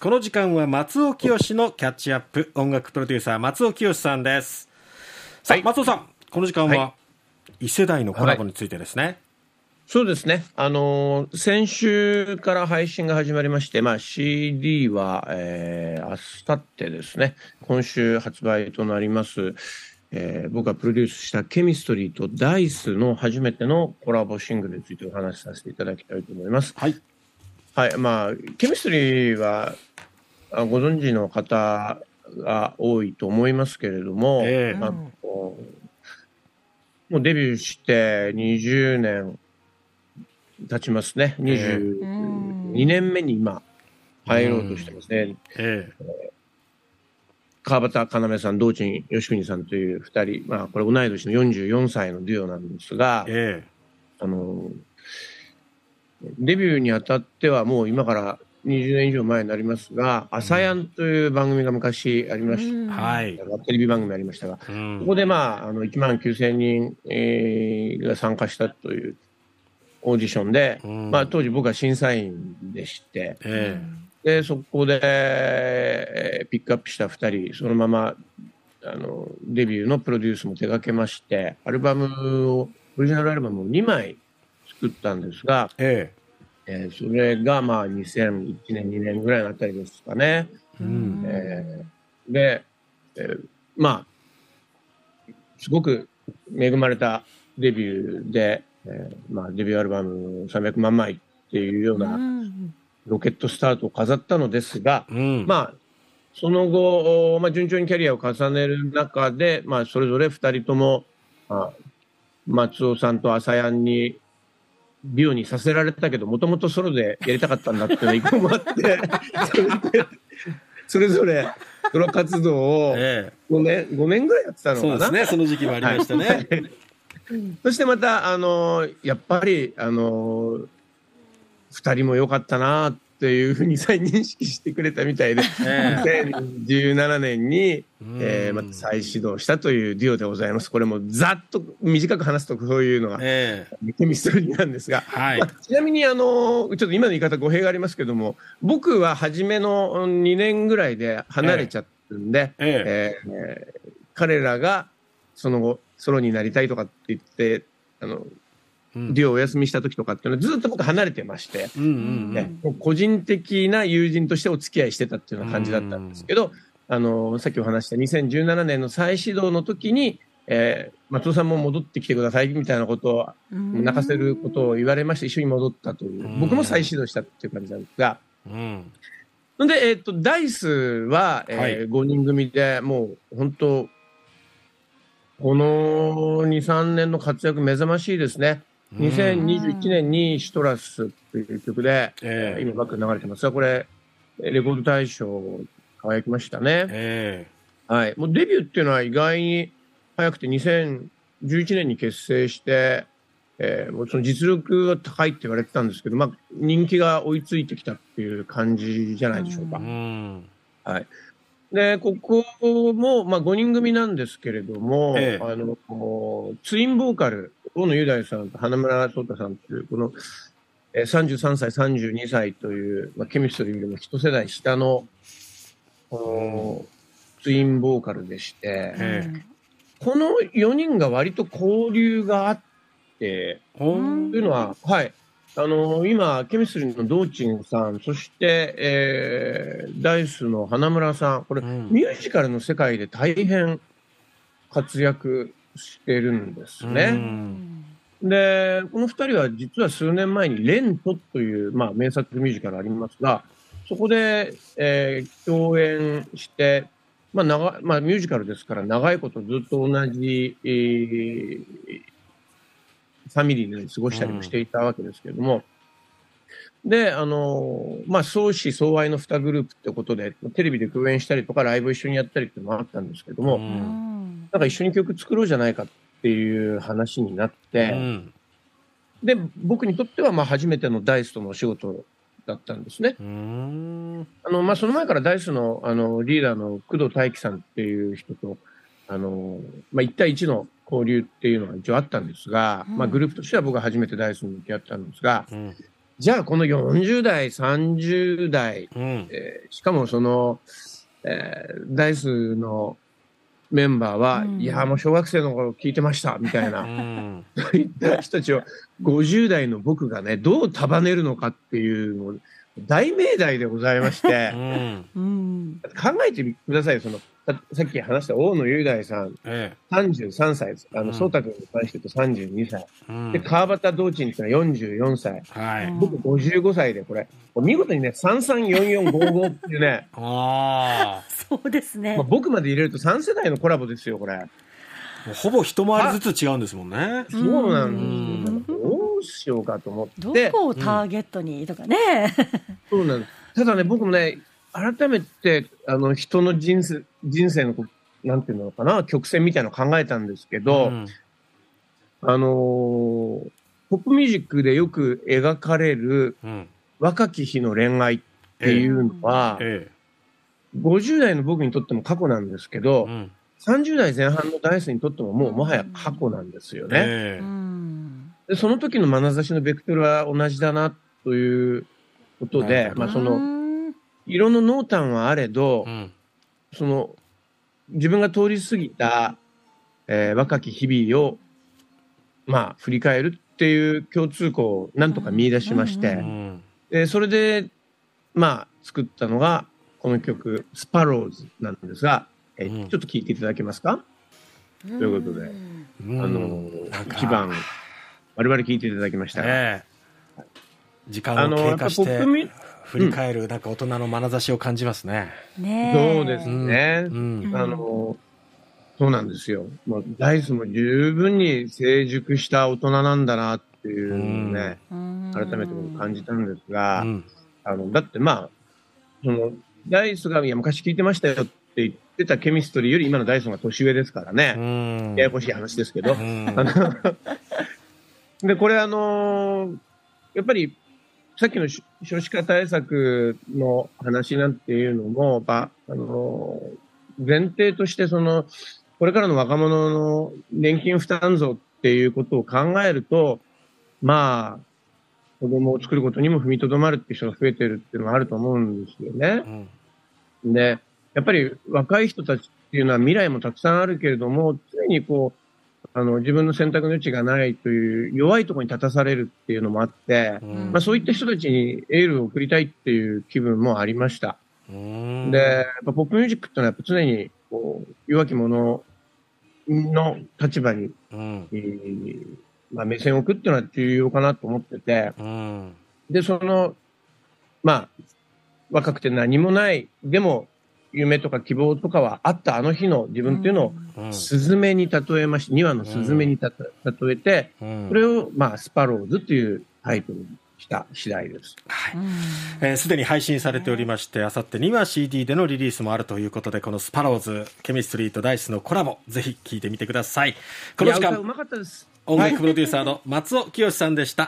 この時間は松尾清のキャッチアップ音楽プロデューサー松尾清さんですさあ、はい、松尾さんこの時間は異世代のコラボについてですね、はい、そうですねあのー、先週から配信が始まりまして、まあ、CD は、えー、明後日ですね今週発売となりますえー、僕がプロデュースしたケミストリーとダイスの初めてのコラボシングルについてお話しさせていただきたいと思います。はい。はい。まあ、ケミストリーはご存知の方が多いと思いますけれども、えー、まあ、もうデビューして20年経ちますね。22年目に今入ろうとしてますね。えー、川端要さん、道珍義国さんという2人、まあ、これ同い年の44歳のデュオなんですが、えー、あの、デビューにあたってはもう今から20年以上前になりますが、朝やんという番組が昔ありました。はい。テレビ番組ありましたが、うん、ここでまあ、あの、1万9000人、えー、が参加したというオーディションで、うん、まあ、当時僕は審査員でして、えー、で、そこで、えー、ピックアップした2人、そのまま、あの、デビューのプロデュースも手掛けまして、アルバムを、オリジナルアルバムを2枚作ったんですが、えーえー、それがまあ2001年、2年ぐらいのあたりですかね。うん。えー、で、えー、まあ、すごく恵まれたデビューで、えーまあ、デビューアルバム300万枚っていうようなロケットスタートを飾ったのですが、うん、まあ、その後、まあ、順調にキャリアを重ねる中で、まあ、それぞれ2人とも、まあ、松尾さんと朝やんに美容にさせられたけど、もともとソロでやりたかったんだっていうのが一個もあって、それぞれソロ活動を5年、5年ぐらいやってたのかな？そうですね、その時期もありましたね。はい、そしてまた、あの、やっぱり、あの、二人も良かったなっていうふうに再認識してくれたみたいで、えー、2017年に、えー、また再始動したというデュオでございます。これもざっと短く話すとそういうのが、えー、ケミストリーなんですが、はい。まあ、ちなみにあの、ちょっと今の言い方語弊がありますけども、僕は初めの2年ぐらいで離れちゃってるんで、えー、えー、彼らがその後、ソロになりたいとかって言って、あの、デュオお休みした時とかっていうのはずっと僕離れてまして、ね、個人的な友人としてお付き合いしてたっていうような感じだったんですけど、あの、さっきお話した2017年の再始動の時に、えー、松尾さんも戻ってきてくださいみたいなことを、泣かせることを言われまして、一緒に戻ったという、僕も再始動したっていう感じなんですが、うん。ので、えっ、ー、と、ダイスは、えーはい、5人組でもう本当、この2、3年の活躍目覚ましいですね。2021年にシトラスという曲で、えー、今バック流れてますが、これ、レコード大賞輝きましたね。えー、はい。もうデビューっていうのは意外に早くて2011年に結成して、えー、もうその実力が高いって言われてたんですけど、まあ、人気が追いついてきたっていう感じじゃないでしょうか。うはい。で、ここも、まあ、5人組なんですけれども、ええ、あの、ツインボーカル、大野雄大さんと花村聡太さんという、この、えー、33歳、32歳という、まあ、ケミストリーでも一世代下の、この、ツインボーカルでして、ええ、この4人が割と交流があって、というのは、はい、あの今、ケミストリーの道珍さん、そして、えー、ダイスの花村さん、これ、うん、ミュージカルの世界で大変活躍してるんですね。で、この二人は実は数年前にレントという、まあ、名作ミュージカルありますが、そこで、えー、共演して、まあ長まあ、ミュージカルですから長いことずっと同じ、えー、ファミリーのように過ごしたりもしていたわけですけれども、うん、で、あの、まあ、相思相愛の2グループってことで、テレビで共演したりとか、ライブ一緒にやったりってのもあったんですけども、うん、なんか一緒に曲作ろうじゃないかっていう話になって、うん、で、僕にとっては、まあ、初めてのダイスとのお仕事だったんですね。あの、まあ、その前からダイスの、あの、リーダーの工藤大樹さんっていう人と、あの、まあ、1対1の交流っていうのは一応あったんですが、うん、まあ、グループとしては僕は初めてダイスに向き合ったんですが、うん、じゃあこの40代、30代、うん。えーしかもその、えーダイスのメンバーは、うんいや、もう小学生の頃聞いてました、みたいうな、ん。そういった人たちを、50代の僕がね、どう束ねるのかっていうのを、大命題でございましうて、ん。うん。考えてくださいよ、その、ささっき話した大野雄大さん、え33歳です。あうん太君に関して言うと32歳。え。うんで、川端道珍っていうのは44歳。はい。僕55歳で、これ、見事にね、334455っていうね、あそうですねまあ、。僕まで入れると3世代のコラボですよ、これ。ほぼ一回りずつ違うんですもんね。そうなんうんですよ。どうしようかと思どって、こをターゲットにとかね。そうなんです。ただね、僕もね、改めて、あの、人の人生、人生のなんていうのかな、曲線みたいなのを考えたんですけど、んあのーポップミュージックでよく描かれるうん。若き日の恋愛っていうのは、え50代の僕にとっても過去なんですけえ。ど、うん。30代前半のダイスにとってももうもはや過去なんですよね。でその時の眼差しのベクトルは同じだなということでまあその、色の濃淡はあれどう、ん。その、自分が通り過ぎた、えー若き日々を、まあ、振り返るっていう共通項をなんとか見出しまして、うんうん。でそれで、まあ、作ったのが、この曲、スパローズなんですが、えーうん。ちょっと聴いていただけますか、ということでうん。あの一番、我々聴いていただきました。が、え。え。時間あの、を経過して振り返る、なんか大人の眼差しを感じますね。ねそうですうん。ね。うん。あの、そうなんですよ。もうダイスも十分に成熟した大人なんだなっていうのをね、改めて僕感じたんですが、うん。あの、だってまあ、その、ダイスが、いや、昔聞いてましたよって言ってたケミストリーより今のダイソンが年上ですからうね。ん。ややこしい話ですけど。で、これあのーやっぱり、さっきのし少子化対策の話なんていうのも、ばあのー前提として、その、これからの若者の年金負担増っていうことを考えると、まあ、子供を作ることにも踏みとどまるっていう人が増えてるっていうのはあると思うんですよね。うんで、やっぱり若い人たちっていうのは未来もたくさんあるけれども、常にこう、あの、自分の選択の余地がないという弱いところに立たされるっていうのもあって、うん。まあそういった人たちにエールを送りたいっていう気分もありました。うん。で、やっぱポップミュージックってのはやっぱ常にこう弱き者の立場に、うん。えーまあ目線を置くっていうのは重要かなと思ってて、うん。で、その、まあ、若くて何もない、でも、夢とか希望とかはあったあの日の自分っていうのを、うんスズメに例えまして、2羽のスズメにたと例えて、うんそれを、まあ、スパローズというタイトルにした次第です。はいうんえーすでに配信されておりまして、あさってには CD でのリリースもあるということで、このスパローズ、ケミストリーとダイスのコラボ、ぜひ聴いてみてください。この時間。音楽プロデューサーの松尾清さんでした。